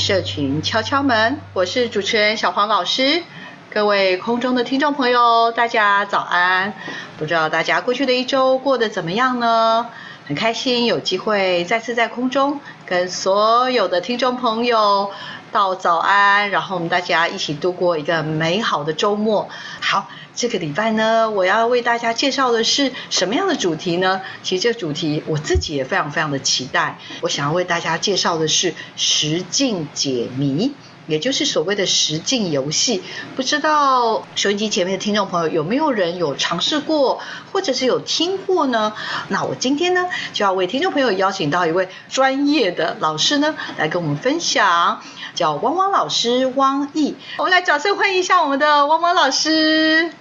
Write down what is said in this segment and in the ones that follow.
社群敲敲门，我是主持人小黄老师。各位空中的听众朋友，大家早安！不知道大家过去的一周过得怎么样呢？很开心有机会再次在空中跟所有的听众朋友道早安，然后我们大家一起度过一个美好的周末。好，这个礼拜呢，我要为大家介绍的是什么样的主题呢？其实这个主题我自己也非常非常的期待。我想要为大家介绍的是实境解谜。也就是所谓的实境游戏，不知道收音机前面的听众朋友有没有人有尝试过，或者是有听过呢？那我今天呢，就要为听众朋友邀请到一位专业的老师呢，来跟我们分享，叫汪汪老师汪毅。我们来掌声欢迎一下我们的汪汪老师。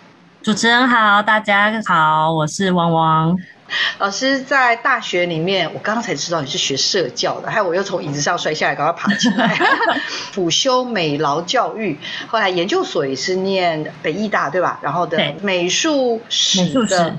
主持人好，大家好，我是汪汪。老师在大学里面，我刚刚才知道你是学社教的，还有我又从椅子上摔下来，赶快爬起来，辅修美劳教育，后来研究所也是念北艺大，对吧？然后的美术史的。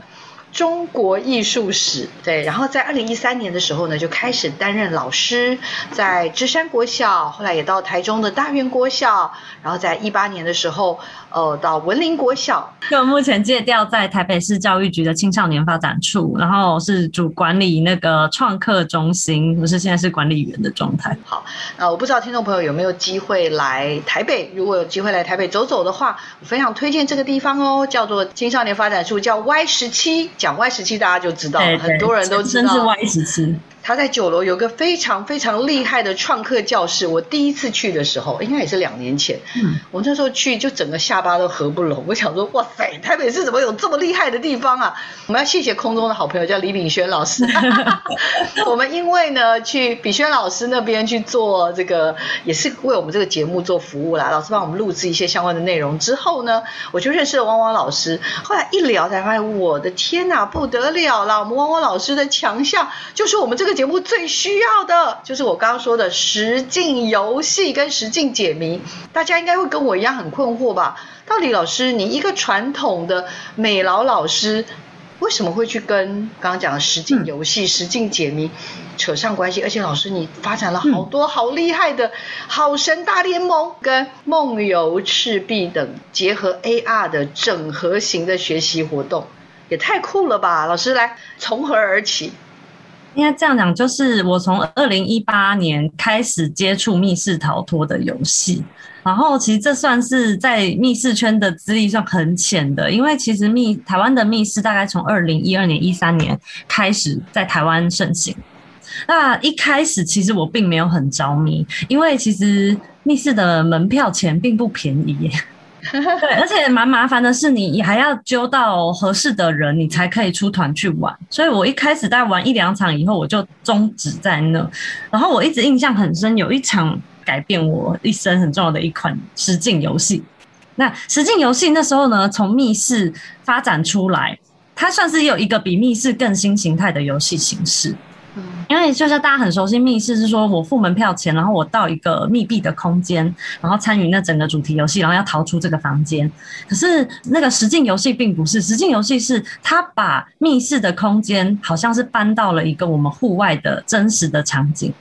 中国艺术史，对，然后在二零一三年的时候呢，就开始担任老师，在芝山国小，后来也到台中的大园国小，然后在一八年的时候，呃，到文林国小。就目前借调在台北市教育局的青少年发展处，然后是主管理那个创客中心，我是现在是管理员的状态。好，那我不知道听众朋友有没有机会来台北，如果有机会来台北走走的话，我非常推荐这个地方哦，叫做青少年发展处，叫 Y 十七。讲 Y 十七，大家就知道了，很多人都知道。是 Y 十七。他在九楼有个非常非常厉害的创客教室。我第一次去的时候，应该也是两年前。嗯，我那时候去就整个下巴都合不拢。我想说，哇塞，台北市怎么有这么厉害的地方啊？我们要谢谢空中的好朋友，叫李炳轩老师。我们因为呢，去炳轩老师那边去做这个，也是为我们这个节目做服务啦。老师帮我们录制一些相关的内容之后呢，我就认识了汪汪老师。后来一聊才发现，我的天哪，不得了啦！我们汪汪老师的强项就是我们这个。节目最需要的就是我刚刚说的实境游戏跟实境解谜，大家应该会跟我一样很困惑吧？到底老师，你一个传统的美劳老师，为什么会去跟刚刚讲的实境游戏、嗯、实境解谜扯上关系？而且老师，你发展了好多好厉害的“好神大联盟”跟“梦游赤壁”等结合 AR 的整合型的学习活动，也太酷了吧！老师，来从何而起？应该这样讲，就是我从二零一八年开始接触密室逃脱的游戏，然后其实这算是在密室圈的资历上很浅的，因为其实密台湾的密室大概从二零一二年、一三年开始在台湾盛行。那一开始其实我并没有很着迷，因为其实密室的门票钱并不便宜。对，而且蛮麻烦的是，你还要揪到合适的人，你才可以出团去玩。所以我一开始在玩一两场以后，我就终止在那。然后我一直印象很深，有一场改变我一生很重要的一款实境游戏。那实境游戏那时候呢，从密室发展出来，它算是有一个比密室更新形态的游戏形式。因为就像大家很熟悉密室，是说我付门票钱，然后我到一个密闭的空间，然后参与那整个主题游戏，然后要逃出这个房间。可是那个实境游戏并不是，实境游戏是它把密室的空间好像是搬到了一个我们户外的真实的场景，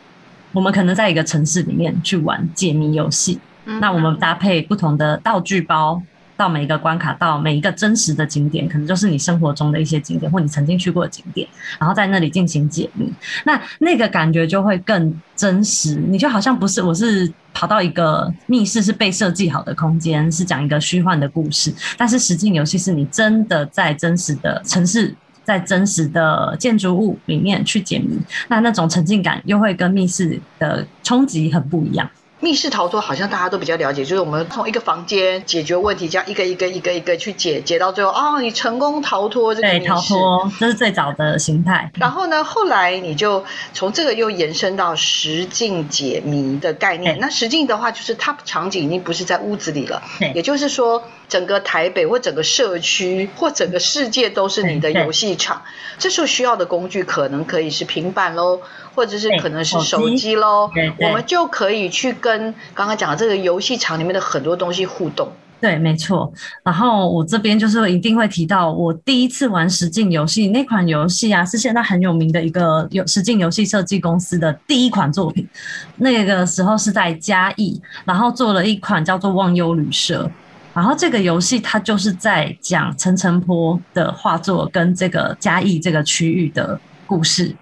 我们可能在一个城市里面去玩解谜游戏。那我们搭配不同的道具包，到每一个关卡，到每一个真实的景点，可能就是你生活中的一些景点，或你曾经去过的景点，然后在那里进行解谜。那那个感觉就会更真实，你就好像不是我是跑到一个密室，是被设计好的空间，是讲一个虚幻的故事，但是实境游戏是你真的在真实的城市，在真实的建筑物里面去解谜，那那种沉浸感又会跟密室的冲击很不一样。密室逃脱好像大家都比较了解，就是我们从一个房间解决问题，这样一个一个一个一个去解，解到最后啊、哦，你成功逃脱这个密室。对，逃脱，这是最早的形态。然后呢，后来你就从这个又延伸到实境解谜的概念。那实境的话，就是它场景已经不是在屋子里了，也就是说，整个台北或整个社区或整个世界都是你的游戏场。这时候需要的工具可能可以是平板喽。或者是可能是手机喽，我们就可以去跟刚刚讲的这个游戏场里面的很多东西互动。对，没错。然后我这边就是一定会提到，我第一次玩实境游戏那款游戏啊，是现在很有名的一个有实境游戏设计公司的第一款作品。那个时候是在嘉义，然后做了一款叫做《忘忧旅社》，然后这个游戏它就是在讲陈澄波的画作跟这个嘉义这个区域的故事。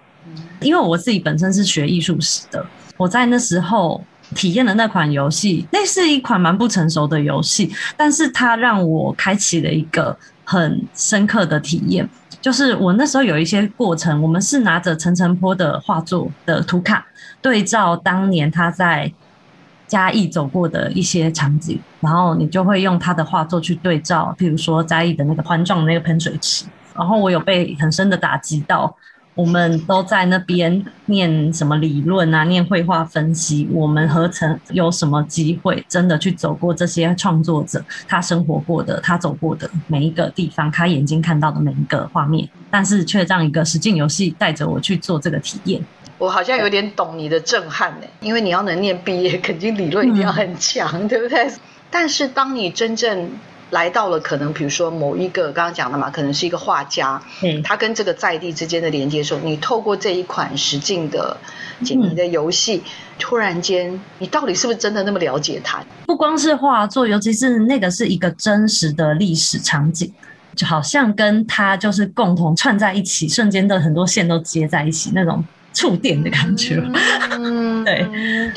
因为我自己本身是学艺术史的，我在那时候体验的那款游戏，那是一款蛮不成熟的游戏，但是它让我开启了一个很深刻的体验，就是我那时候有一些过程，我们是拿着陈澄波的画作的图卡，对照当年他在嘉义走过的一些场景，然后你就会用他的画作去对照，譬如说嘉义的那个环状的那个喷水池，然后我有被很深的打击到。我们都在那边念什么理论啊，念绘画分析。我们何曾有什么机会真的去走过这些创作者他生活过的、他走过的每一个地方，他眼睛看到的每一个画面？但是却让一个实境游戏带着我去做这个体验。我好像有点懂你的震撼呢，因为你要能念毕业，肯定理论一定要很强，嗯、对不对？但是当你真正来到了可能，比如说某一个刚刚讲的嘛，可能是一个画家，嗯，他跟这个在地之间的连接的时候，你透过这一款实境的解谜的游戏，嗯、突然间，你到底是不是真的那么了解他？不光是画作，尤其是那个是一个真实的历史场景，就好像跟他就是共同串在一起，瞬间的很多线都接在一起那种。触电的感觉，嗯，对。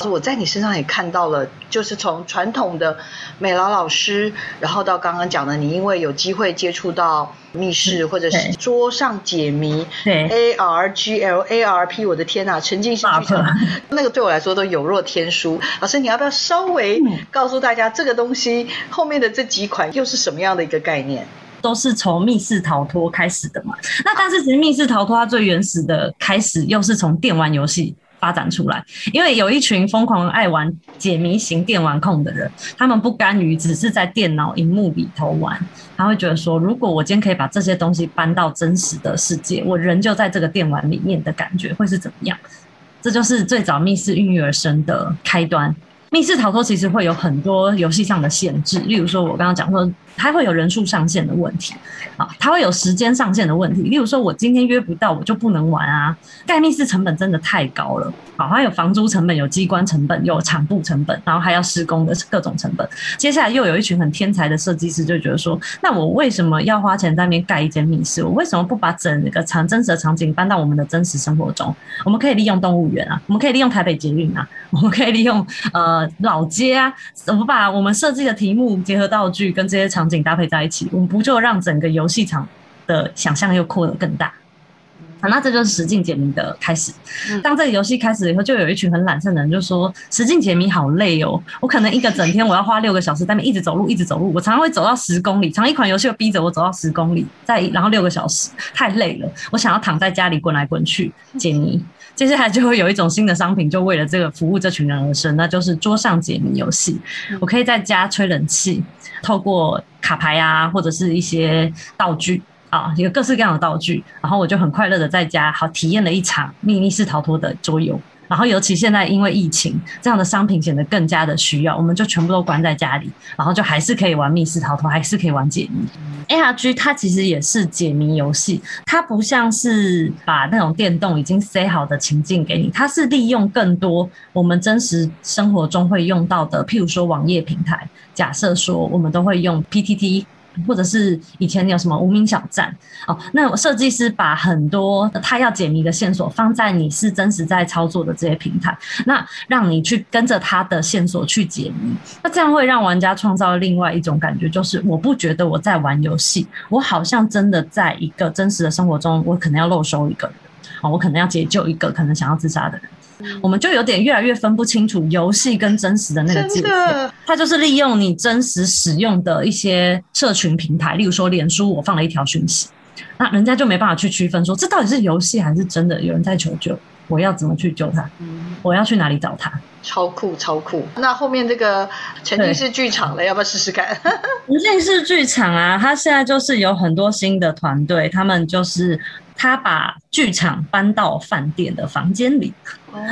我在你身上也看到了，就是从传统的美劳老师，然后到刚刚讲的，你因为有机会接触到密室或者是桌上解谜，对，A R G L A R P，我的天呐，沉浸式剧场，那个对我来说都有若天书。老师，你要不要稍微告诉大家，这个东西后面的这几款又是什么样的一个概念？都是从密室逃脱开始的嘛？那但是其实密室逃脱它最原始的开始又是从电玩游戏发展出来，因为有一群疯狂爱玩解谜型电玩控的人，他们不甘于只是在电脑荧幕里头玩，他会觉得说，如果我今天可以把这些东西搬到真实的世界，我人就在这个电玩里面的感觉会是怎么样？这就是最早密室孕育而生的开端。密室逃脱其实会有很多游戏上的限制，例如说，我刚刚讲说，它会有人数上限的问题，啊，它会有时间上限的问题。例如说，我今天约不到，我就不能玩啊。盖密室成本真的太高了，好，它有房租成本，有机关成本，有场布成本，然后还要施工的各种成本。接下来又有一群很天才的设计师，就觉得说，那我为什么要花钱在那边盖一间密室？我为什么不把整个场真实的场景搬到我们的真实生活中？我们可以利用动物园啊，我们可以利用台北捷运啊，我们可以利用呃。老街啊，我们把我们设计的题目结合道具跟这些场景搭配在一起，我们不就让整个游戏场的想象又扩得更大？啊，那这就是实境解谜的开始。当这个游戏开始以后，就有一群很懒散的人就说：“实境解谜好累哦，我可能一个整天我要花六个小时在那边一直走路，一直走路。我常常会走到十公里，常一款游戏又逼着我走到十公里，再然后六个小时，太累了。我想要躺在家里滚来滚去解谜。”接下来就会有一种新的商品，就为了这个服务这群人而生，那就是桌上解谜游戏。我可以在家吹冷气，透过卡牌啊，或者是一些道具啊，有各式各样的道具，然后我就很快乐的在家好体验了一场密密室逃脱的桌游。然后尤其现在因为疫情，这样的商品显得更加的需要，我们就全部都关在家里，然后就还是可以玩密室逃脱，还是可以玩解谜。ARG 它其实也是解谜游戏，它不像是把那种电动已经塞好的情境给你，它是利用更多我们真实生活中会用到的，譬如说网页平台，假设说我们都会用 PTT。或者是以前有什么无名小站。哦，那设计师把很多他要解谜的线索放在你是真实在操作的这些平台，那让你去跟着他的线索去解谜，那这样会让玩家创造另外一种感觉，就是我不觉得我在玩游戏，我好像真的在一个真实的生活中，我可能要漏收一个，哦，我可能要解救一个可能想要自杀的人。我们就有点越来越分不清楚游戏跟真实的那个界限。它就是利用你真实使用的一些社群平台，例如说脸书，我放了一条讯息，那人家就没办法去区分说这到底是游戏还是真的有人在求救，我要怎么去救他？我要去哪里找他？超酷超酷！那后面这个沉浸式剧场了，要不要试试看？沉浸式剧场啊，它现在就是有很多新的团队，他们就是。他把剧场搬到饭店的房间里，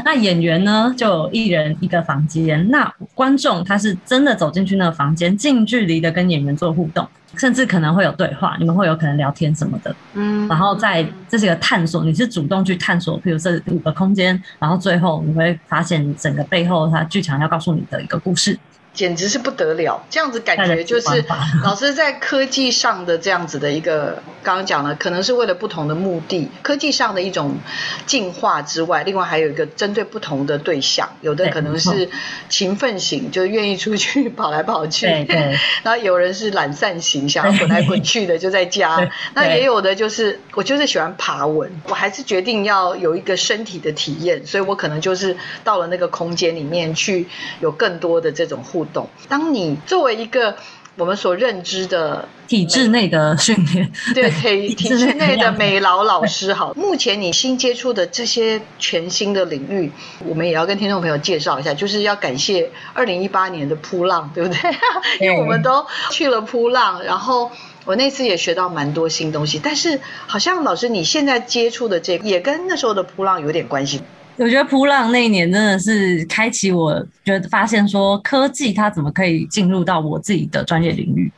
那演员呢，就一人一个房间，那观众他是真的走进去那个房间，近距离的跟演员做互动，甚至可能会有对话，你们会有可能聊天什么的，嗯，然后在这些个探索，你是主动去探索，比如这五个空间，然后最后你会发现整个背后他剧场要告诉你的一个故事。简直是不得了，这样子感觉就是 老师在科技上的这样子的一个，刚刚讲了，可能是为了不同的目的，科技上的一种进化之外，另外还有一个针对不同的对象，有的可能是勤奋型，就愿意出去跑来跑去，对对，然后有人是懒散型，想要滚来滚去的就在家，那也有的就是我就是喜欢爬文，我还是决定要有一个身体的体验，所以我可能就是到了那个空间里面去，有更多的这种互动。当你作为一个我们所认知的体制内的训练，对体 体制内的美劳老师，好，目前你新接触的这些全新的领域，我们也要跟听众朋友介绍一下，就是要感谢二零一八年的扑浪，对不对？因为我们都去了扑浪，然后我那次也学到蛮多新东西，但是好像老师你现在接触的这个，也跟那时候的扑浪有点关系。我觉得普朗那一年真的是开启，我觉得发现说科技它怎么可以进入到我自己的专业领域，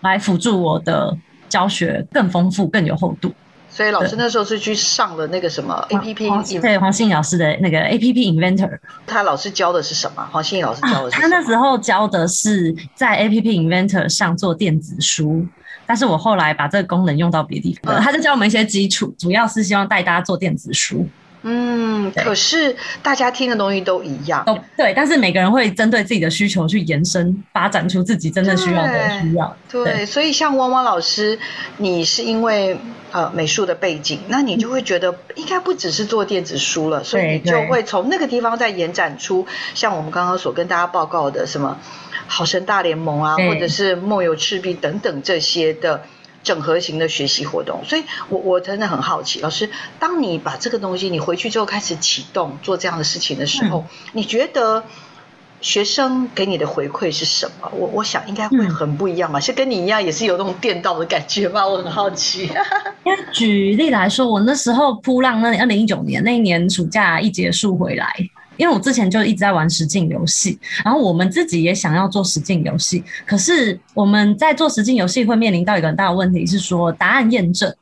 来辅助我的教学更丰富、更有厚度。所以老师那时候是去上了那个什么 A P P，对黄信老师的那个 A P P Inventor。他老师教的是什么？黄信老师教的是？他那时候教的是在 A P P Inventor 上做电子书，但是我后来把这个功能用到别的地方，他就教我们一些基础，主要是希望带大家做电子书。嗯，可是大家听的东西都一样，哦，对，但是每个人会针对自己的需求去延伸，发展出自己真正需要的需要。对，所以像汪汪老师，你是因为呃美术的背景，那你就会觉得应该不只是做电子书了，所以你就会从那个地方再延展出像我们刚刚所跟大家报告的什么好神大联盟啊，或者是梦游赤壁等等这些的。整合型的学习活动，所以我我真的很好奇，老师，当你把这个东西你回去之后开始启动做这样的事情的时候，嗯、你觉得学生给你的回馈是什么？我我想应该会很不一样嘛，是、嗯、跟你一样也是有那种电到的感觉吗？我很好奇。因为举例来说，我那时候扑浪那二零一九年那一年暑假一结束回来。因为我之前就一直在玩实境游戏，然后我们自己也想要做实境游戏，可是我们在做实境游戏会面临到一个很大的问题，是说答案验证。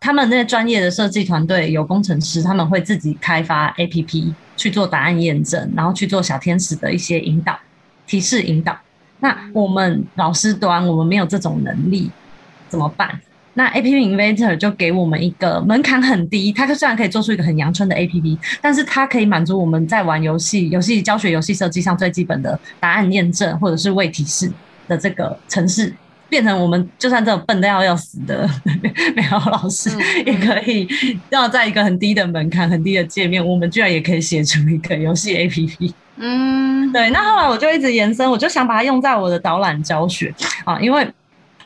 他们那些专业的设计团队有工程师，他们会自己开发 APP 去做答案验证，然后去做小天使的一些引导、提示引导。那我们老师端我们没有这种能力，怎么办？那 A P P Inventor 就给我们一个门槛很低，它虽然可以做出一个很阳春的 A P P，但是它可以满足我们在玩游戏、游戏教学、游戏设计上最基本的答案验证或者是未提示的这个程式，变成我们就算这种笨的要要死的 美好老师，也可以要在一个很低的门槛、很低的界面，我们居然也可以写出一个游戏 A P P。嗯，对。那后来我就一直延伸，我就想把它用在我的导览教学啊，因为。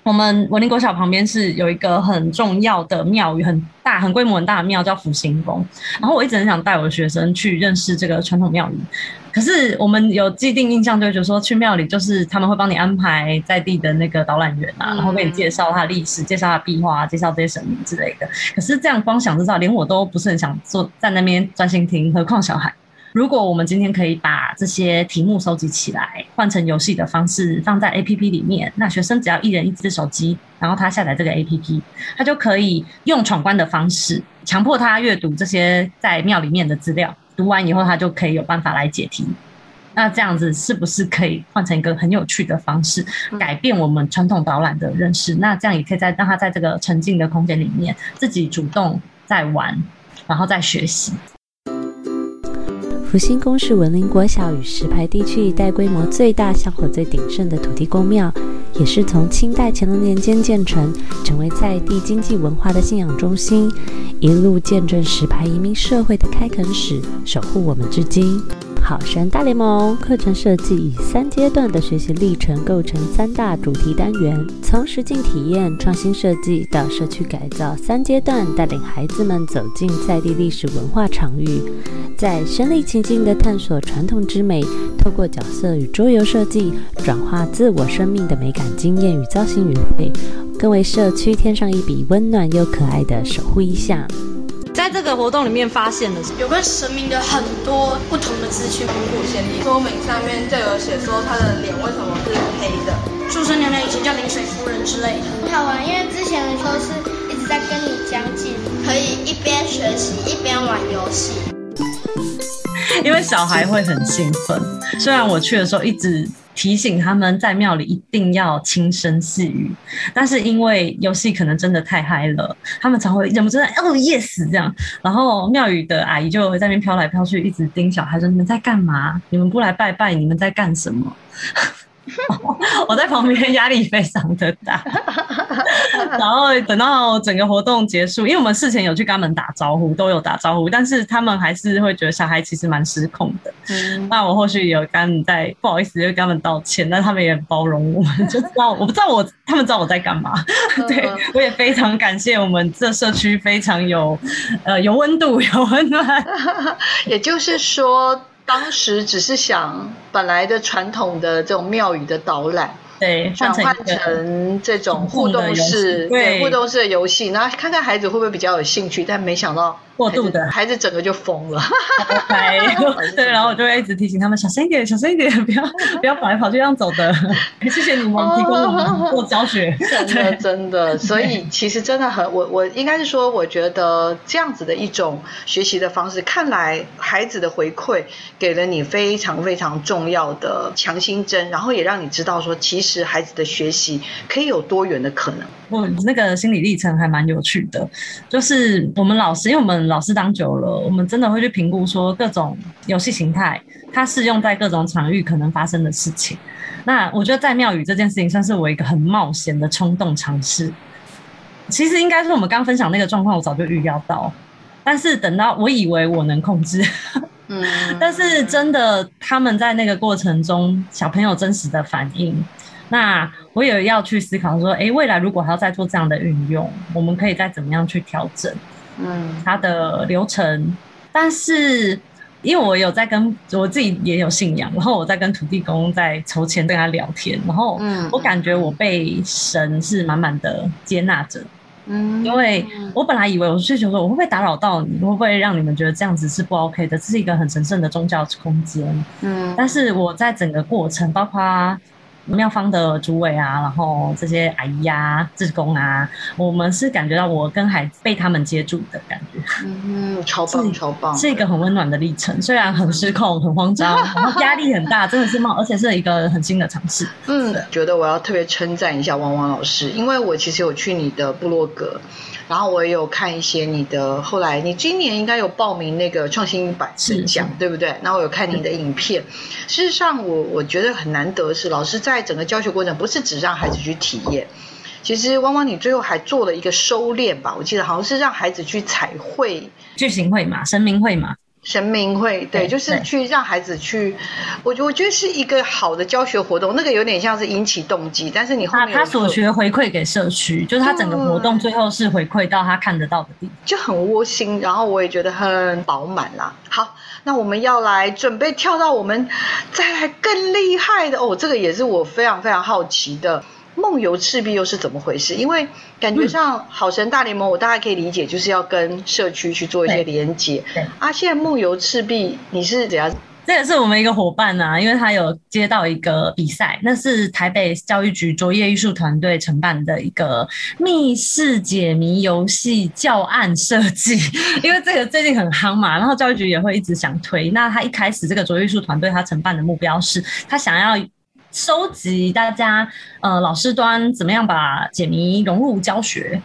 我们文林国小旁边是有一个很重要的庙宇，很大、很规模很大的庙，叫福星宫。然后我一直很想带我的学生去认识这个传统庙宇，可是我们有既定印象，就是说去庙里就是他们会帮你安排在地的那个导览员啊，然后给你介绍他的历史、介绍他的壁画、介绍这些神明之类的。可是这样光想知道，连我都不是很想坐在那边专心听，何况小孩。如果我们今天可以把这些题目收集起来，换成游戏的方式放在 APP 里面，那学生只要一人一只手机，然后他下载这个 APP，他就可以用闯关的方式强迫他阅读这些在庙里面的资料，读完以后他就可以有办法来解题。那这样子是不是可以换成一个很有趣的方式，改变我们传统导览的认识？那这样也可以在让他在这个沉浸的空间里面自己主动在玩，然后再学习。福星宫是文林国小与石牌地区一带规模最大、香火最鼎盛的土地公庙，也是从清代乾隆年间建成，成为在地经济文化的信仰中心，一路见证石牌移民社会的开垦史，守护我们至今。好山大联盟课程设计以三阶段的学习历程构成三大主题单元，从实境体验、创新设计到社区改造三阶段，带领孩子们走进在地历史文化场域，在身临其境的探索传统之美，透过角色与桌游设计，转化自我生命的美感经验与造型语汇，更为社区添上一笔温暖又可爱的守护意象。在这个活动里面发现的有关神明的很多不同的资讯。古古先帝说明上面就有写说他的脸为什么是黑的，祝生娘娘以前叫临水夫人之类的，很好玩，因为之前的时候是一直在跟你讲解，可以一边学习一边玩游戏。因为小孩会很兴奋，虽然我去的时候一直。提醒他们在庙里一定要轻声细语，但是因为游戏可能真的太嗨了，他们常会忍不住哦 yes 这样，然后庙宇的阿姨就会在那边飘来飘去，一直盯小孩说，你们在干嘛？你们不来拜拜，你们在干什么？我在旁边压力非常的大，然后等到整个活动结束，因为我们事前有去跟他们打招呼，都有打招呼，但是他们还是会觉得小孩其实蛮失控的。嗯，那我后续有跟他们在不好意思，就跟他们道歉，但他们也很包容我们，就知道 我不知道我他们知道我在干嘛。对，我也非常感谢我们这社区非常有呃有温度有温暖，也就是说。当时只是想本来的传统的这种庙宇的导览，对，转换成这种互动式，对，互动式的游戏，然后看看孩子会不会比较有兴趣，但没想到。过度的孩子整个就疯了，对，然后我就会一直提醒他们小声一点，小声一点，不要不要跑来跑去这样走的。谢谢你们提供我们做教学，真的真的。所以其实真的很，我我应该是说，我觉得这样子的一种学习的方式，看来孩子的回馈给了你非常非常重要的强心针，然后也让你知道说，其实孩子的学习可以有多元的可能。我那个心理历程还蛮有趣的，就是我们老师，因为我们。老师当久了，我们真的会去评估说各种游戏形态，它适用在各种场域可能发生的事情。那我觉得在庙宇这件事情，算是我一个很冒险的冲动尝试。其实应该是我们刚分享那个状况，我早就预料到，但是等到我以为我能控制，嗯，但是真的他们在那个过程中，小朋友真实的反应，那我也要去思考说，诶，未来如果还要再做这样的运用，我们可以再怎么样去调整。嗯，它的流程，但是因为我有在跟我自己也有信仰，然后我在跟土地公在筹钱跟他聊天，然后我感觉我被神是满满的接纳着，嗯，因为我本来以为我是追求说我会不会打扰到你，会不会让你们觉得这样子是不 OK 的，这是一个很神圣的宗教空间，嗯，但是我在整个过程，包括。庙方的主委啊，然后这些阿姨啊、志工啊，我们是感觉到我跟孩子被他们接住的感觉，嗯，超棒超棒，是一个很温暖的历程。虽然很失控、很慌张，然后压力很大，真的是冒，而且是一个很新的尝试。嗯，觉得我要特别称赞一下汪汪老师，因为我其实有去你的部落格。然后我也有看一些你的，后来你今年应该有报名那个创新百神奖，对不对？那我有看你的影片。事实上我，我我觉得很难得是老师在整个教学过程，不是只让孩子去体验。其实汪汪，你最后还做了一个收敛吧？我记得好像是让孩子去彩绘，剧情绘嘛、神明绘马。神明会对，就是去让孩子去，我我觉得是一个好的教学活动，那个有点像是引起动机，但是你后面他，他所学回馈给社区，就是他整个活动最后是回馈到他看得到的地方，就很窝心，然后我也觉得很饱满啦。好，那我们要来准备跳到我们再来更厉害的哦，这个也是我非常非常好奇的。梦游赤壁又是怎么回事？因为感觉上好神大联盟，我大概可以理解，就是要跟社区去做一些连接。啊，现在梦游赤壁你是怎样？这也是我们一个伙伴啊，因为他有接到一个比赛，那是台北教育局卓越艺术团队承办的一个密室解谜游戏教案设计。因为这个最近很夯嘛，然后教育局也会一直想推。那他一开始这个卓越艺术团队他承办的目标是，他想要收集大家呃老师端怎么样把解谜融入教学。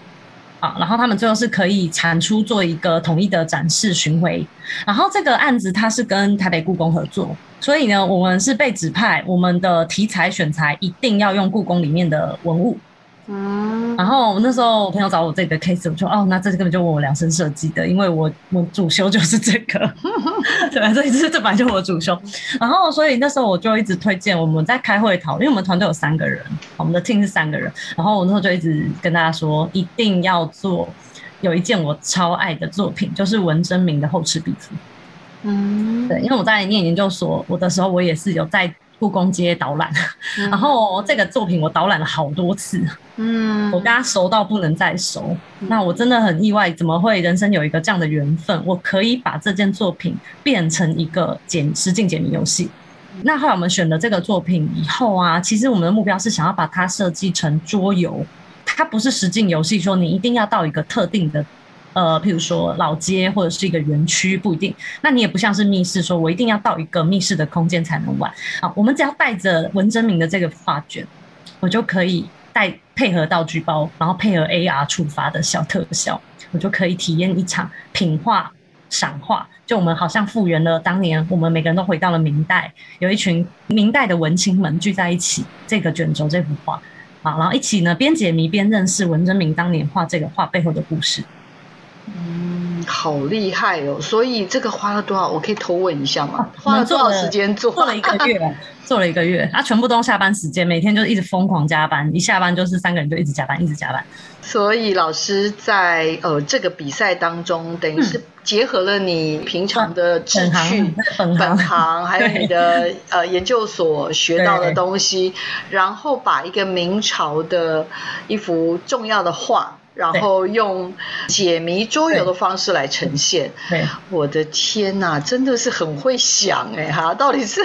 啊，然后他们最后是可以产出做一个统一的展示巡回，然后这个案子它是跟台北故宫合作，所以呢，我们是被指派，我们的题材选材一定要用故宫里面的文物。嗯，然后那时候我朋友找我这个 case，我说哦，那这根本就我量身设计的，因为我我主修就是这个，对吧？所以这这本来就是我主修。然后所以那时候我就一直推荐我们在开会讨论，因为我们团队有三个人，我们的 team 是三个人。然后我那时候就一直跟大家说，一定要做有一件我超爱的作品，就是文征明的《后赤壁赋》。嗯，对，因为我在念研究所我的时候，我也是有在。故宫街导览，然后这个作品我导览了好多次，嗯，我跟他熟到不能再熟，那我真的很意外，怎么会人生有一个这样的缘分，我可以把这件作品变成一个解实境解谜游戏。那后来我们选了这个作品以后啊，其实我们的目标是想要把它设计成桌游，它不是实境游戏，说你一定要到一个特定的。呃，譬如说老街或者是一个园区，不一定。那你也不像是密室，说我一定要到一个密室的空间才能玩。好，我们只要带着文征明的这个画卷，我就可以带配合道具包，然后配合 AR 触发的小特效，我就可以体验一场品画赏画。就我们好像复原了当年，我们每个人都回到了明代，有一群明代的文青们聚在一起，这个卷轴这幅画，好，然后一起呢边解谜边认识文征明当年画这个画背后的故事。嗯，好厉害哦！所以这个花了多少？我可以偷问一下吗？花了多少时间做？做了一个月，做了一个月。他、啊、全部都下班时间，每天就一直疯狂加班，一下班就是三个人就一直加班，一直加班。所以老师在呃这个比赛当中，等于是结合了你平常的志趣、本行，本行还有你的呃研究所学到的东西，然后把一个明朝的一幅重要的画。然后用解谜桌游的方式来呈现。对，我的天哪，真的是很会想哎哈！到底是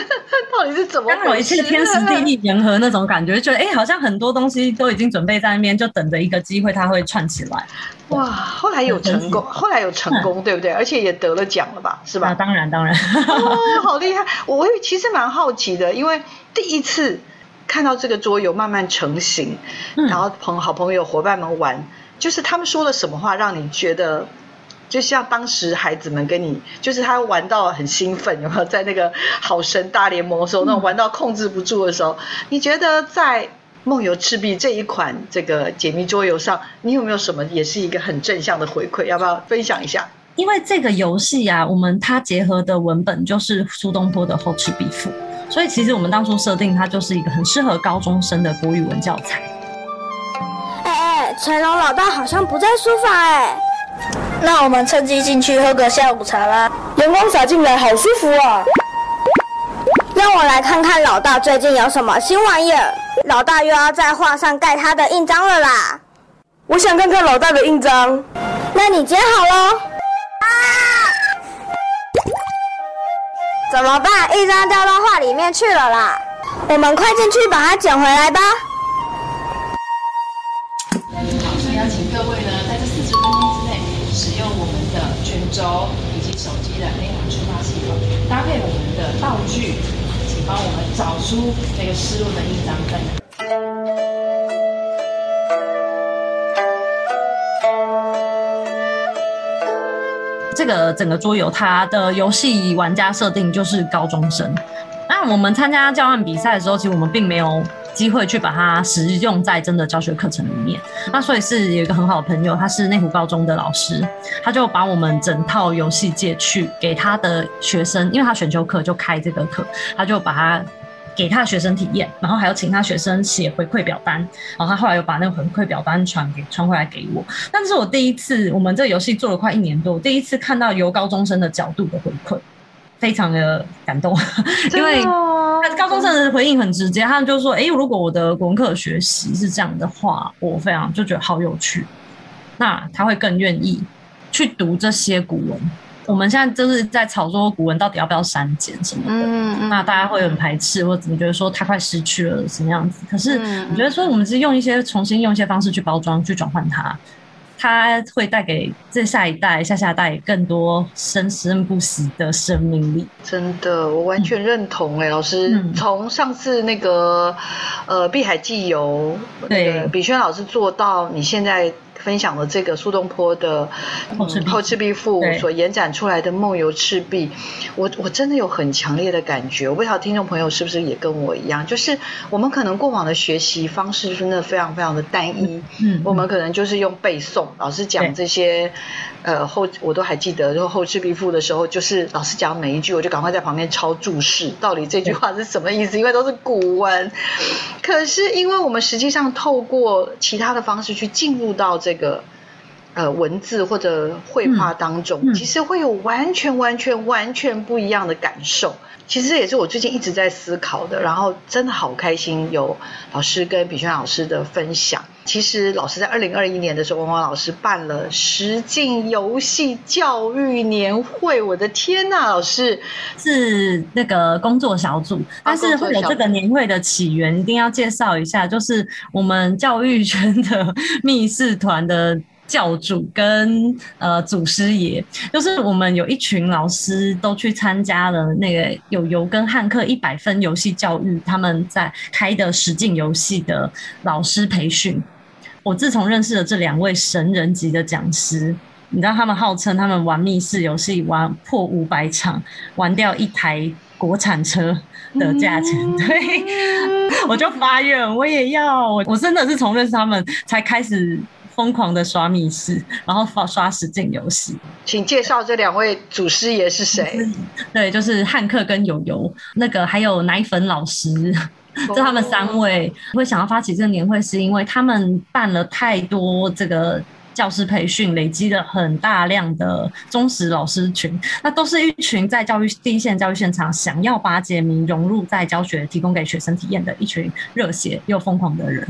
到底是怎么回事？天时地利人和那种感觉，就觉得哎，好像很多东西都已经准备在那边，就等着一个机会，它会串起来。哇！后来有成功，后来有成功，对不对？而且也得了奖了吧？是吧？啊、当然当然。哦，好厉害！我其实蛮好奇的，因为第一次看到这个桌游慢慢成型，嗯、然后朋好朋友伙伴们玩。就是他们说了什么话，让你觉得就像当时孩子们跟你，就是他玩到很兴奋，有没有在那个好神大联盟的时候，那种玩到控制不住的时候，嗯、你觉得在梦游赤壁这一款这个解谜桌游上，你有没有什么也是一个很正向的回馈？要不要分享一下？因为这个游戏啊，我们它结合的文本就是苏东坡的《后赤壁赋》，所以其实我们当初设定它就是一个很适合高中生的国语文教材。成龙老大好像不在书房哎，那我们趁机进去喝个下午茶啦。阳光洒进来，好舒服啊！让我来看看老大最近有什么新玩意儿。老大又要在画上盖他的印章了啦！我想看看老大的印章。那你接好喽。啊！怎么办？印章掉到画里面去了啦！我们快进去把它捡回来吧。轴以及手机的内容触发系统，搭配我们的道具，请帮我们找出那个失落的印章在哪。这个整个桌游，它的游戏玩家设定就是高中生。那我们参加教案比赛的时候，其实我们并没有。机会去把它实用在真的教学课程里面，那所以是有一个很好的朋友，他是内湖高中的老师，他就把我们整套游戏借去给他的学生，因为他选修课就开这个课，他就把它给他的学生体验，然后还要请他学生写回馈表单，然后他后来又把那个回馈表单传给传回来给我，但是我第一次，我们这个游戏做了快一年多，第一次看到由高中生的角度的回馈。非常的感动，因为高中生的回应很直接，他们就说：“哎、欸，如果我的国文课学习是这样的话，我非常就觉得好有趣。”那他会更愿意去读这些古文。我们现在就是在吵说古文到底要不要删减什么的，嗯嗯、那大家会很排斥，或怎么觉得说他快失去了什么样子？可是我觉得说我们是用一些重新用一些方式去包装、去转换它。它会带给这下一代、下下代更多生生不息的生命力。真的，我完全认同哎、老师。从上次那个呃《碧海记游》，对，那个、比轩老师做到你现在。分享了这个苏东坡的《后赤壁赋》所延展出来的《梦游赤壁》，我我真的有很强烈的感觉。我不知道听众朋友是不是也跟我一样，就是我们可能过往的学习方式真的非常非常的单一。嗯，我们可能就是用背诵，老师讲这些，呃后我都还记得，就《后赤壁赋》的时候，就是老师讲每一句，我就赶快在旁边抄注释，到底这句话是什么意思？因为都是古文。可是因为我们实际上透过其他的方式去进入到这个。呃文字或者绘画当中，嗯嗯、其实会有完全完全完全不一样的感受。其实这也是我最近一直在思考的。然后真的好开心有老师跟比轩老师的分享。其实老师在二零二一年的时候，王华老师办了实境游戏教育年会。我的天呐，老师是那个工作小组，但是会有这个年会的起源，一定要介绍一下，就是我们教育圈的密室团的。教主跟呃祖师爷，就是我们有一群老师都去参加了那个有游跟汉克一百分游戏教育，他们在开的实境游戏的老师培训。我自从认识了这两位神人级的讲师，你知道他们号称他们玩密室游戏玩破五百场，玩掉一台国产车的价钱，对，我就发愿我也要，我我真的是从认识他们才开始。疯狂的刷密室，然后刷刷实境游戏。请介绍这两位祖师爷是谁？对，就是汉克跟友友，那个还有奶粉老师，这他们三位会想要发起这个年会，是因为他们办了太多这个教师培训，累积了很大量的忠实老师群。那都是一群在教育第一线教育现场，想要把解谜融入在教学，提供给学生体验的一群热血又疯狂的人。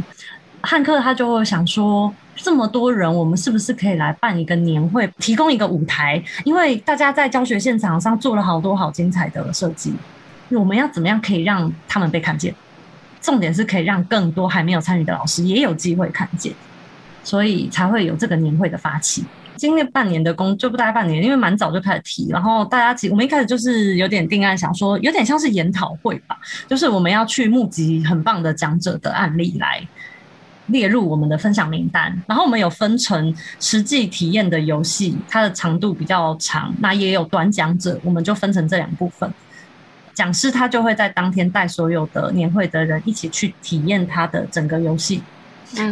汉克他就会想说，这么多人，我们是不是可以来办一个年会，提供一个舞台？因为大家在教学现场上做了好多好精彩的设计，我们要怎么样可以让他们被看见？重点是可以让更多还没有参与的老师也有机会看见，所以才会有这个年会的发起。经历半年的工，就不大概半年，因为蛮早就开始提，然后大家其实我们一开始就是有点定案，想说有点像是研讨会吧，就是我们要去募集很棒的讲者的案例来。列入我们的分享名单，然后我们有分成实际体验的游戏，它的长度比较长，那也有短讲者，我们就分成这两部分。讲师他就会在当天带所有的年会的人一起去体验他的整个游戏。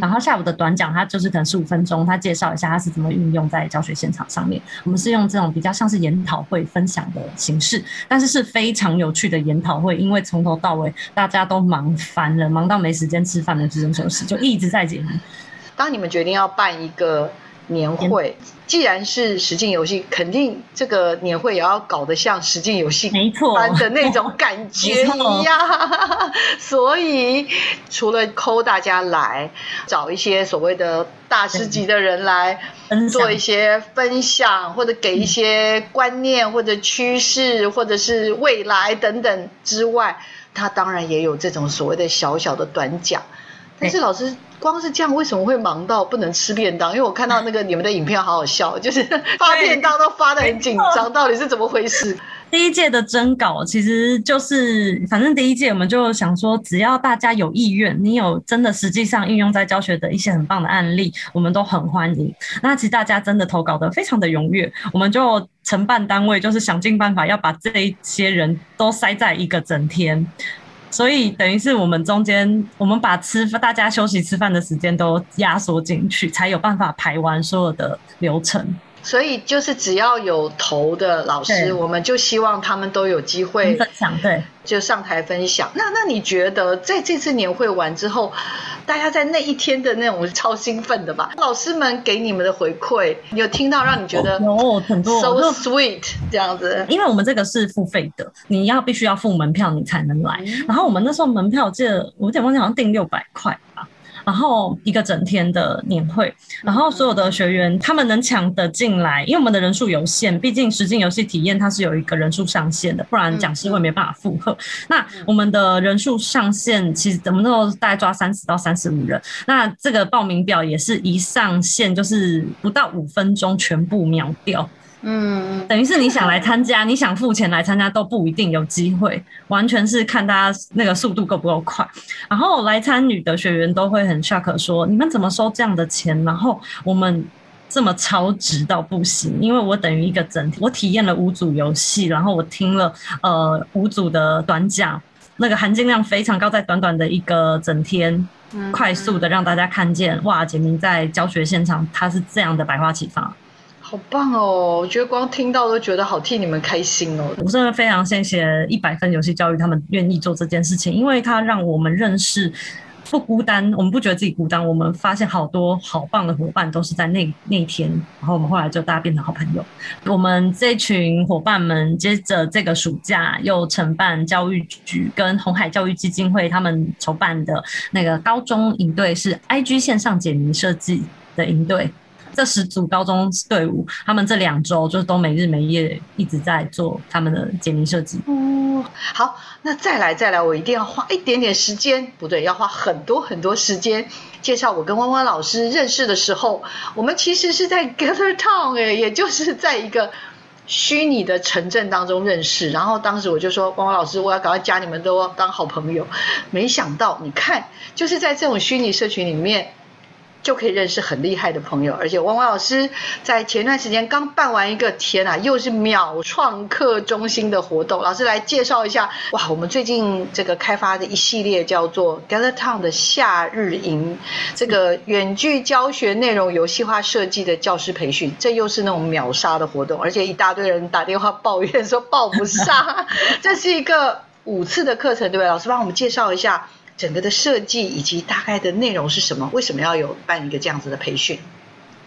然后下午的短讲，他就是可能十五分钟，他介绍一下他是怎么运用在教学现场上面。我们是用这种比较像是研讨会分享的形式，但是是非常有趣的研讨会，因为从头到尾大家都忙翻了，忙到没时间吃饭的这种休息，就一直在解谜。当你们决定要办一个年会，既然是实境游戏，肯定这个年会也要搞得像实境游戏没错般的那种感觉 一样。所以除了抠大家来，找一些所谓的大师级的人来做一些分享，或者给一些观念或者趋势或者是未来等等之外，他当然也有这种所谓的小小的短讲。但是老师。光是这样，为什么会忙到不能吃便当？因为我看到那个你们的影片好好笑，就是发便当都发的很紧张，到底是怎么回事？第一届的征稿其实就是，反正第一届我们就想说，只要大家有意愿，你有真的实际上运用在教学的一些很棒的案例，我们都很欢迎。那其实大家真的投稿的非常的踊跃，我们就承办单位就是想尽办法要把这一些人都塞在一个整天。所以等于是我们中间，我们把吃大家休息吃饭的时间都压缩进去，才有办法排完所有的流程。所以就是只要有投的老师，我们就希望他们都有机会分享，对，就上台分享。那那你觉得在这次年会完之后，大家在那一天的那种超兴奋的吧？老师们给你们的回馈，你有听到让你觉得有很多 so sweet 这样子？因为我们这个是付费的，你要必须要付门票你才能来。嗯、然后我们那时候门票我记得我有点忘记，好像订六百块。然后一个整天的年会，然后所有的学员他们能抢得进来，因为我们的人数有限，毕竟实境游戏体验它是有一个人数上限的，不然讲师会没办法负荷。那我们的人数上限其实我们都大概抓三十到三十五人，那这个报名表也是一上线就是不到五分钟全部秒掉。嗯，等于是你想来参加，你想付钱来参加都不一定有机会，完全是看大家那个速度够不够快。然后来参与的学员都会很 shock 说：“你们怎么收这样的钱？然后我们这么超值到不行？因为我等于一个整体，我体验了五组游戏，然后我听了呃五组的短讲，那个含金量非常高，在短短的一个整天，快速的让大家看见哇，简明在教学现场他是这样的百花齐放。”好棒哦！我觉得光听到都觉得好替你们开心哦。我真的非常谢谢一百分游戏教育他们愿意做这件事情，因为它让我们认识不孤单，我们不觉得自己孤单。我们发现好多好棒的伙伴都是在那那一天，然后我们后来就大家变成好朋友。我们这群伙伴们接着这个暑假又承办教育局跟红海教育基金会他们筹办的那个高中营队，是 IG 线上解谜设计的营队。这十组高中队伍，他们这两周就是都没日没夜一直在做他们的解谜设计。哦，好，那再来再来，我一定要花一点点时间，不对，要花很多很多时间介绍我跟弯弯老师认识的时候，我们其实是在 Gather Town 哎，也就是在一个虚拟的城镇当中认识。然后当时我就说，弯弯老师，我要赶快加你们都当好朋友。没想到，你看，就是在这种虚拟社群里面。就可以认识很厉害的朋友，而且汪汪老师在前段时间刚办完一个天啊，又是秒创客中心的活动。老师来介绍一下，哇，我们最近这个开发的一系列叫做 Gather Town 的夏日营，这个远距教学内容游戏化设计的教师培训，这又是那种秒杀的活动，而且一大堆人打电话抱怨说报不上，这是一个五次的课程，对不对？老师帮我们介绍一下。整个的设计以及大概的内容是什么？为什么要有办一个这样子的培训？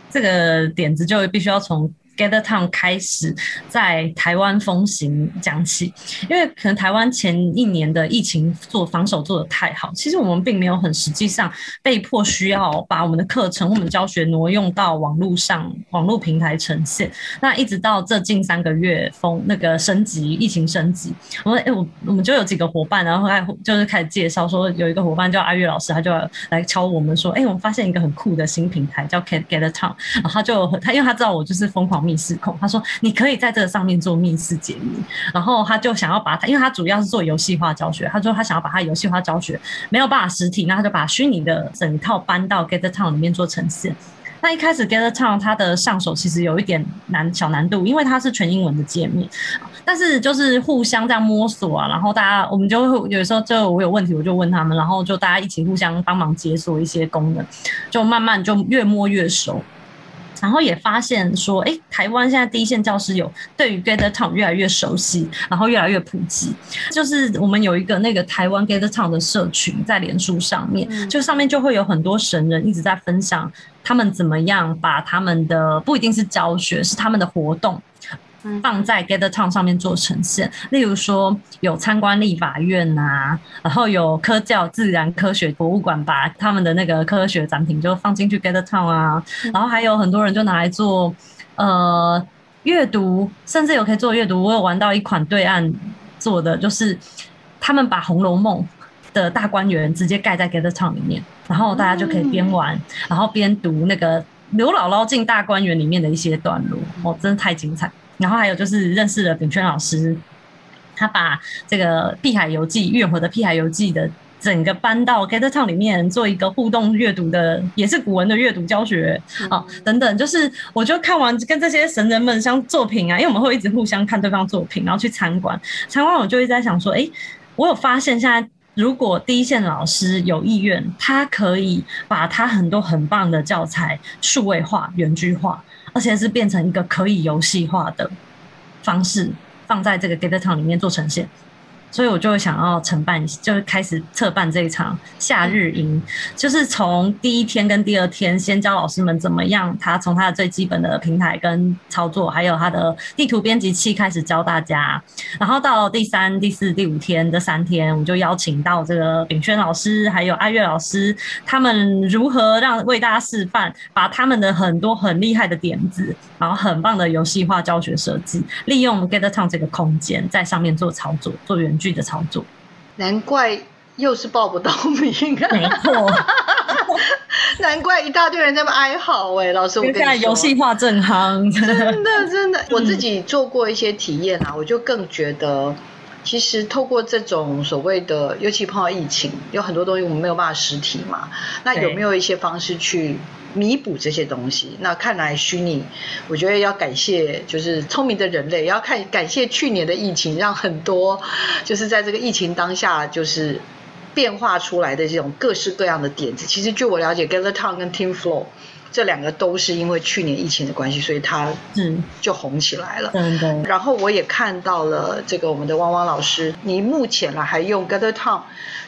这个点子就必须要从。Gather Town 开始在台湾风行讲起，因为可能台湾前一年的疫情做防守做得太好，其实我们并没有很实际上被迫需要把我们的课程、我们教学挪用到网络上、网络平台呈现。那一直到这近三个月风那个升级，疫情升级，我们哎我我们就有几个伙伴，然后后来就是开始介绍说，有一个伙伴叫阿月老师，他就来敲我们说，哎，我们发现一个很酷的新平台叫 Gather Town，然后他就他因为他知道我就是疯狂。密室控，他说你可以在这个上面做密室解谜，然后他就想要把他，因为他主要是做游戏化教学，他说他想要把他游戏化教学没有办法实体，那他就把虚拟的整套搬到 Gather Town 里面做呈现。那一开始 Gather Town 它的上手其实有一点难小难度，因为它是全英文的界面，但是就是互相这样摸索啊，然后大家我们就会有时候就我有问题我就问他们，然后就大家一起互相帮忙解锁一些功能，就慢慢就越摸越熟。然后也发现说，哎，台湾现在第一线教师有对于 Gather Town 越来越熟悉，然后越来越普及。就是我们有一个那个台湾 Gather Town 的社群在脸书上面，就上面就会有很多神人一直在分享他们怎么样把他们的不一定是教学，是他们的活动。放在 Gather Town 上面做呈现，例如说有参观立法院呐、啊，然后有科教自然科学博物馆，把他们的那个科学展品就放进去 Gather Town 啊，然后还有很多人就拿来做呃阅读，甚至有可以做阅读。我有玩到一款对岸做的，就是他们把《红楼梦》的大观园直接盖在 Gather Town 里面，然后大家就可以边玩，然后边读那个刘姥姥进大观园里面的一些段落，哦，真的太精彩。然后还有就是认识了炳轩老师，他把这个《碧海游记》月火的《碧海游记》的整个搬到 Gather Town 里面做一个互动阅读的，也是古文的阅读教学啊、哦，等等。就是我就看完跟这些神人们相作品啊，因为我们会一直互相看对方作品，然后去参观。参观我就一直在想说，哎，我有发现现在如果第一线老师有意愿，他可以把他很多很棒的教材数位化、原句化。而且是变成一个可以游戏化的方式，放在这个 Gather Town 里面做呈现。所以我就想要承办，就是开始策办这一场夏日营，就是从第一天跟第二天，先教老师们怎么样，他从他的最基本的平台跟操作，还有他的地图编辑器开始教大家，然后到第三、第四、第五天这三天，我们就邀请到这个炳轩老师还有阿月老师，他们如何让为大家示范，把他们的很多很厉害的点子，然后很棒的游戏化教学设计，利用 Gather Town 这个空间在上面做操作，做远距的操作，难怪又是报不到名，没错，难怪一大堆人在那哀嚎哎，老师，我跟你说，游戏化正夯，真的真的，我自己做过一些体验啊，我就更觉得，其实透过这种所谓的，尤其碰到疫情，有很多东西我们没有办法实体嘛，那有没有一些方式去？弥补这些东西，那看来虚拟，我觉得要感谢就是聪明的人类，要看感谢去年的疫情，让很多就是在这个疫情当下就是变化出来的这种各式各样的点子。其实据我了解，Gather Town 跟 Team Flow 这两个都是因为去年疫情的关系，所以它嗯就红起来了。对对。然后我也看到了这个我们的汪汪老师，你目前呢还用 Gather Town。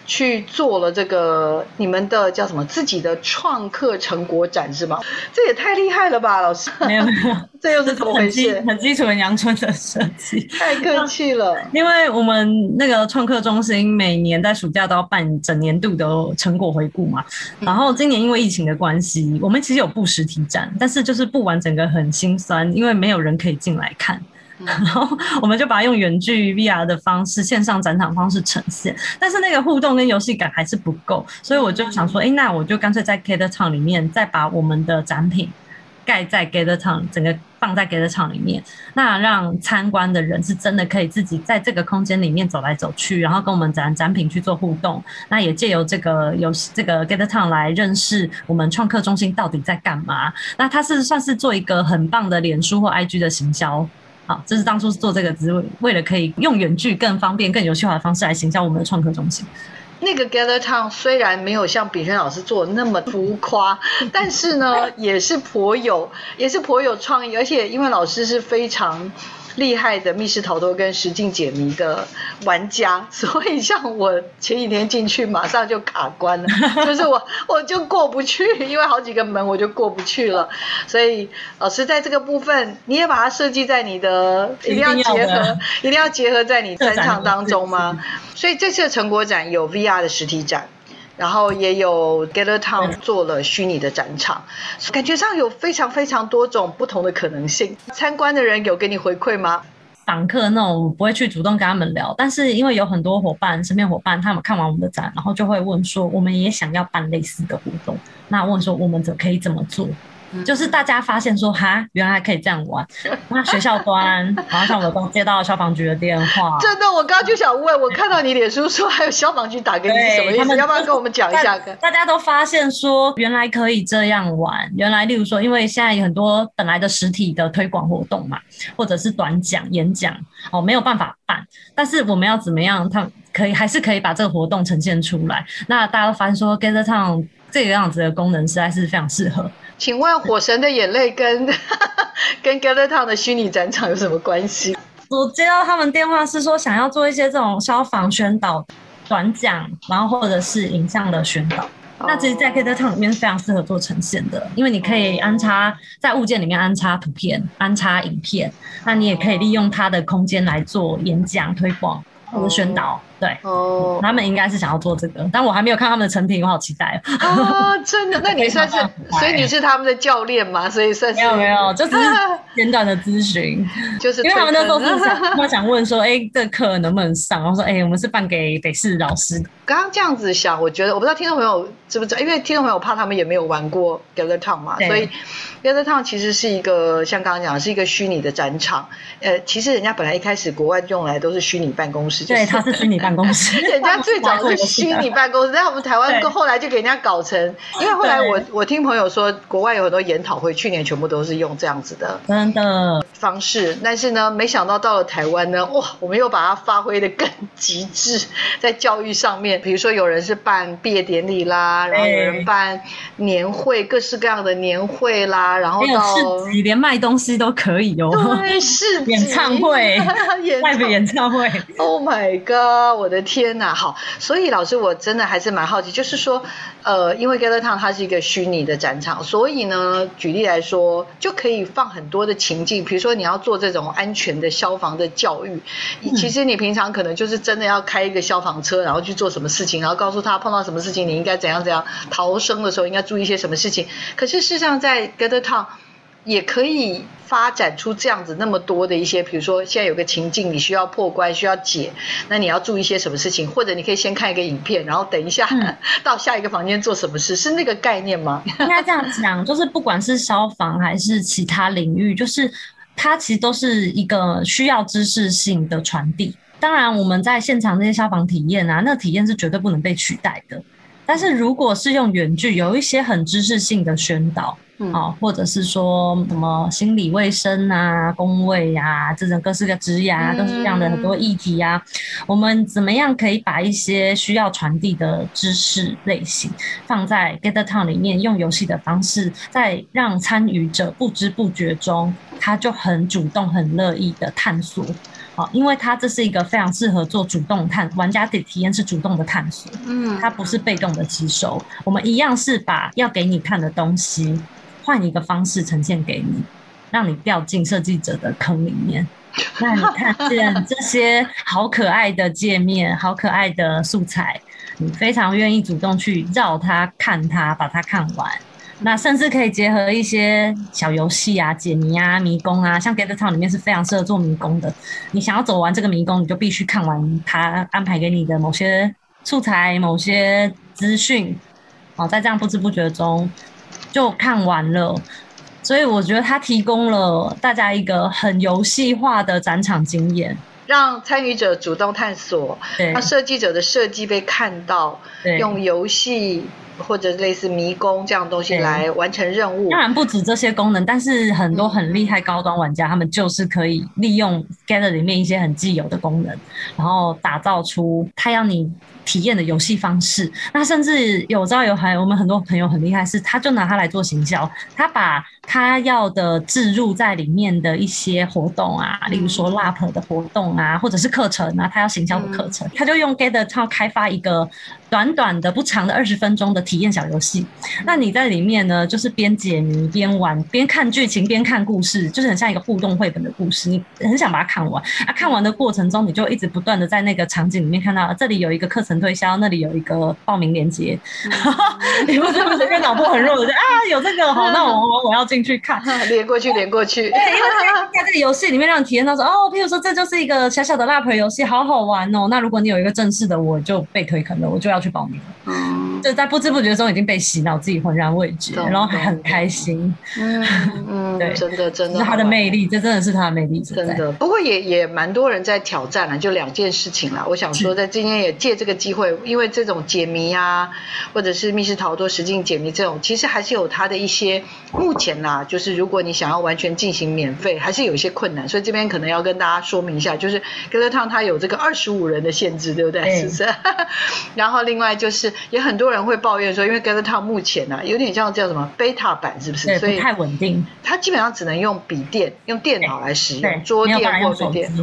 去做了这个你们的叫什么自己的创客成果展是吗？这也太厉害了吧，老师！没有没有，这又是怎么回事？很基础的阳春的设计，太客气了。因为我们那个创客中心每年在暑假都要办整年度的成果回顾嘛，然后今年因为疫情的关系，我们其实有布实体展，但是就是布完整个很心酸，因为没有人可以进来看。然后我们就把它用远距 VR 的方式，线上展场方式呈现，但是那个互动跟游戏感还是不够，所以我就想说，哎，那我就干脆在 Gather Town 里面再把我们的展品盖在 Gather Town，整个放在 Get 场里面，那让参观的人是真的可以自己在这个空间里面走来走去，然后跟我们展展品去做互动，那也借由这个游戏这个 Gather Town 来认识我们创客中心到底在干嘛，那它是算是做一个很棒的脸书或 IG 的行销。好，这是当初做这个职位，为了可以用远距更方便、更有效的方式来行销我们的创客中心。那个 Gather Town 虽然没有像炳轩老师做的那么浮夸，但是呢，也是颇有，也是颇有创意，而且因为老师是非常。厉害的密室逃脱跟实境解谜的玩家，所以像我前几天进去马上就卡关了，就是我我就过不去，因为好几个门我就过不去了。所以老师在这个部分，你也把它设计在你的一定要结合，一定要结合在你专场当中吗？所以这次的成果展有 VR 的实体展。然后也有 Gather Town 做了虚拟的展场，感觉上有非常非常多种不同的可能性。参观的人有给你回馈吗？访客那种不会去主动跟他们聊，但是因为有很多伙伴，身边伙伴他们看完我们的展，然后就会问说，我们也想要办类似的活动，那问说我们怎可以怎么做？就是大家发现说哈，原来可以这样玩。那学校端，然后像我刚接到消防局的电话，真的，我刚刚就想问，我看到你脸书说还有消防局打给你，是什么意思？要不要跟我们讲一下？大家都发现说原来可以这样玩，原来例如说，因为现在有很多本来的实体的推广活动嘛，或者是短讲演讲哦，没有办法办，但是我们要怎么样？他可以还是可以把这个活动呈现出来。那大家都发现说，Gather Town 这个样子的功能实在是非常适合。请问《火神的眼泪》跟跟 Gather Town 的虚拟展场有什么关系？我接到他们电话是说想要做一些这种消防宣导短讲，然后或者是影像的宣导。Oh. 那其实，在 Gather Town 里面是非常适合做呈现的，因为你可以安插在物件里面安插图片、安插影片，那你也可以利用它的空间来做演讲、推广或者宣导。Oh. 对哦，他们应该是想要做这个，但我还没有看他们的成品，我好期待哦。啊，真的？那你算是，所以你是他们的教练吗？所以算是没有没有，就是简短的咨询，就是因为他们那时候是想，他想问说，哎、欸，这课能不能上？然后说，哎、欸，我们是办给北市老师。刚刚这样子想，我觉得我不知道听众朋友知不知道，因为听众朋友怕他们也没有玩过 Gather Town 嘛，所以 Gather Town 其实是一个像刚刚讲的是一个虚拟的展场。呃，其实人家本来一开始国外用来都是虚拟办公室，对，它是虚拟办。办公室，人家最早是虚拟办公室，在我们台湾后来就给人家搞成，因为后来我我听朋友说，国外有很多研讨会，去年全部都是用这样子的真的。方式，但是呢，没想到到了台湾呢，哇，我们又把它发挥的更极致，在教育上面，比如说有人是办毕业典礼啦，然后有人办年会，各式各样的年会啦，然后到市集，连卖东西都可以哦，对，是演唱会，live 演唱会，Oh my god！我的天呐，好，所以老师我真的还是蛮好奇，就是说，呃，因为 Gather Town 它是一个虚拟的展场，所以呢，举例来说，就可以放很多的情境，比如说你要做这种安全的消防的教育，嗯、其实你平常可能就是真的要开一个消防车，然后去做什么事情，然后告诉他碰到什么事情你应该怎样怎样逃生的时候应该注意一些什么事情。可是事实上在 Gather Town 也可以发展出这样子那么多的一些，比如说现在有个情境，你需要破关，需要解，那你要注意一些什么事情？或者你可以先看一个影片，然后等一下、嗯、到下一个房间做什么事，是那个概念吗？应该这样讲，就是不管是消防还是其他领域，就是它其实都是一个需要知识性的传递。当然，我们在现场那些消防体验啊，那个体验是绝对不能被取代的。但是如果是用远距，有一些很知识性的宣导。嗯，好，或者是说什么心理卫生啊、工位呀，这种各式各职涯，各式各样的很多议题啊，我们怎么样可以把一些需要传递的知识类型放在 Gather Town 里面，用游戏的方式，在让参与者不知不觉中，他就很主动、很乐意的探索。好，因为它这是一个非常适合做主动探，玩家的体验是主动的探索，嗯，它不是被动的吸收。我们一样是把要给你看的东西。换一个方式呈现给你，让你掉进设计者的坑里面。那你看见这些好可爱的界面，好可爱的素材，你非常愿意主动去绕它、看它、把它看完。那甚至可以结合一些小游戏啊、解谜啊、迷宫啊，像 Gather Town 里面是非常适合做迷宫的。你想要走完这个迷宫，你就必须看完它安排给你的某些素材、某些资讯。哦，在这样不知不觉中。就看完了，所以我觉得它提供了大家一个很游戏化的展场经验，让参与者主动探索，让设计者的设计被看到，用游戏或者类似迷宫这样的东西来完成任务。当然不止这些功能，但是很多很厉害高端玩家，他们就是可以利用 Gather 里面一些很既有的功能，然后打造出他要你。体验的游戏方式，那甚至有朝有还，我们很多朋友很厉害，是他就拿它来做行销，他把他要的置入在里面的一些活动啊，例如说 LARP 的活动啊，或者是课程啊，他要行销的课程，他就用 Gather Town 开发一个短短的不长的二十分钟的体验小游戏。那你在里面呢，就是边解谜边玩，边看剧情边看故事，就是很像一个互动绘本的故事，你很想把它看完啊。看完的过程中，你就一直不断的在那个场景里面看到，这里有一个课程。推销那里有一个报名链接，你不是不是因为脑波很弱的，啊有这个好，那我我我要进去看，连过去连过去，对，因为在这个游戏里面让你体验到说哦，譬如说这就是一个小小的 LARP 游戏，好好玩哦。那如果你有一个正式的，我就被推坑了，我就要去报名了。嗯，就在不知不觉中已经被洗脑，自己浑然未觉，然后还很开心。嗯嗯，对，真的真的，是他的魅力，这真的是他的魅力，真的。不过也也蛮多人在挑战了，就两件事情啦。我想说，在今天也借这个机。机会，因为这种解谜啊，或者是密室逃脱、实境解谜这种，其实还是有它的一些目前啦，就是如果你想要完全进行免费，还是有一些困难，所以这边可能要跟大家说明一下，就是 Gather Town 它有这个二十五人的限制，对不对？是不是？然后另外就是也很多人会抱怨说，因为 Gather Town 目前呢、啊，有点像叫什么 beta 版，是不是？所以不太稳定。它基本上只能用笔电、用电脑来使用，桌垫或笔电。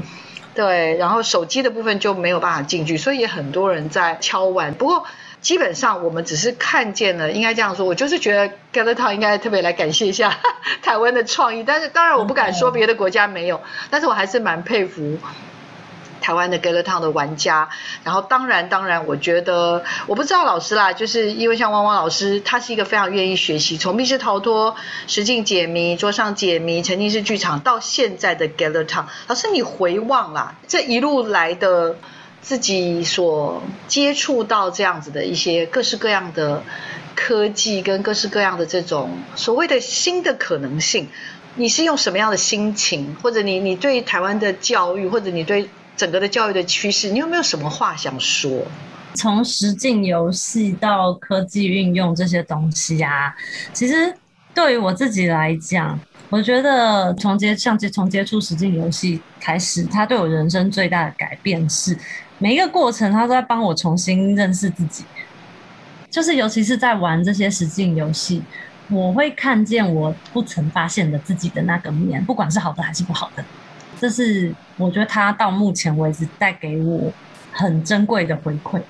对，然后手机的部分就没有办法进去，所以也很多人在敲碗。不过基本上我们只是看见了，应该这样说，我就是觉得 Town 应该特别来感谢一下 台湾的创意。但是当然我不敢说别的国家没有，但是我还是蛮佩服。台湾的 Gather Town 的玩家，然后当然当然，我觉得我不知道老师啦，就是因为像汪汪老师，他是一个非常愿意学习，从密室逃脱、实境解谜、桌上解谜、沉浸式剧场到现在的 Gather Town，老师你回望啦，这一路来的自己所接触到这样子的一些各式各样的科技跟各式各样的这种所谓的新的可能性，你是用什么样的心情，或者你你对台湾的教育，或者你对整个的教育的趋势，你有没有什么话想说？从实境游戏到科技运用这些东西啊，其实对于我自己来讲，我觉得从接像接从接触实境游戏开始，它对我人生最大的改变是每一个过程，它都在帮我重新认识自己。就是尤其是在玩这些实境游戏，我会看见我不曾发现的自己的那个面，不管是好的还是不好的。这是我觉得他到目前为止带给我很珍贵的回馈。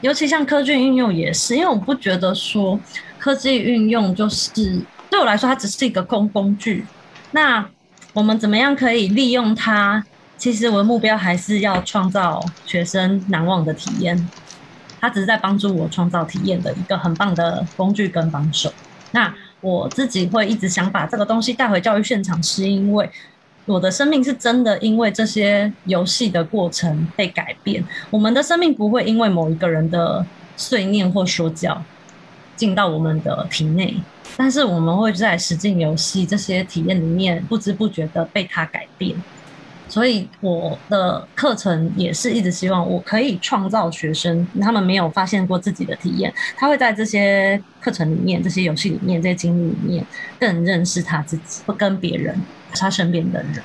尤其像科技运用也是，因为我不觉得说科技运用就是对我来说，它只是一个工工具。那我们怎么样可以利用它？其实我的目标还是要创造学生难忘的体验。它只是在帮助我创造体验的一个很棒的工具跟帮手。那我自己会一直想把这个东西带回教育现场，是因为我的生命是真的因为这些游戏的过程被改变。我们的生命不会因为某一个人的碎念或说教进到我们的体内，但是我们会在实境游戏这些体验里面不知不觉的被它改变。所以我的课程也是一直希望我可以创造学生他们没有发现过自己的体验，他会在这些课程里面、这些游戏里面、这些经历里面更认识他自己，不跟别人、他身边的人。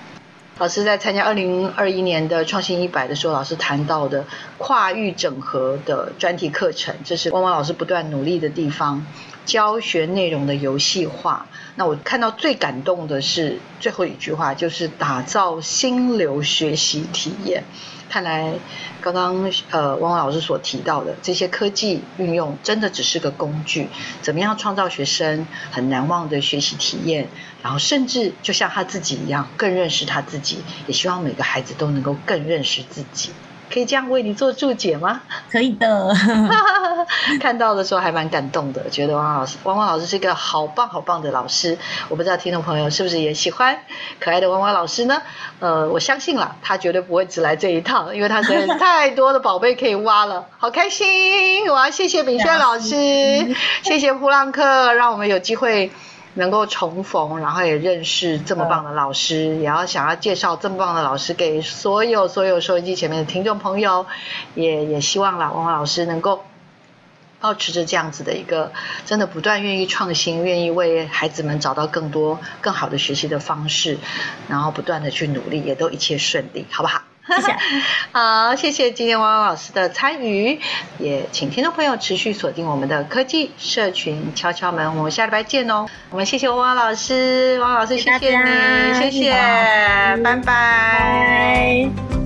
老师在参加二零二一年的创新一百的时候，老师谈到的跨域整合的专题课程，这是汪汪老师不断努力的地方。教学内容的游戏化，那我看到最感动的是最后一句话，就是打造心流学习体验。看来刚刚呃汪汪老师所提到的这些科技运用，真的只是个工具。怎么样创造学生很难忘的学习体验，然后甚至就像他自己一样，更认识他自己，也希望每个孩子都能够更认识自己。可以这样为你做注解吗？可以的。看到的时候还蛮感动的，觉得汪汪老师，汪汪老师是一个好棒好棒的老师。我不知道听众朋友是不是也喜欢可爱的汪汪老师呢？呃，我相信了，他绝对不会只来这一趟，因为他实在太多的宝贝可以挖了。好开心！我要谢谢炳轩老师，谢谢普朗克，让我们有机会。能够重逢，然后也认识这么棒的老师，也要想要介绍这么棒的老师给所有所有收音机前面的听众朋友，也也希望啦，汪汪老师能够保持着这样子的一个真的不断愿意创新，愿意为孩子们找到更多更好的学习的方式，然后不断的去努力，也都一切顺利，好不好？谢谢，好，谢谢今天汪汪老师的参与，也请听众朋友持续锁定我们的科技社群敲敲门，我们下礼拜见哦。我们谢谢汪汪老师，汪老师谢谢你，谢谢。拜拜。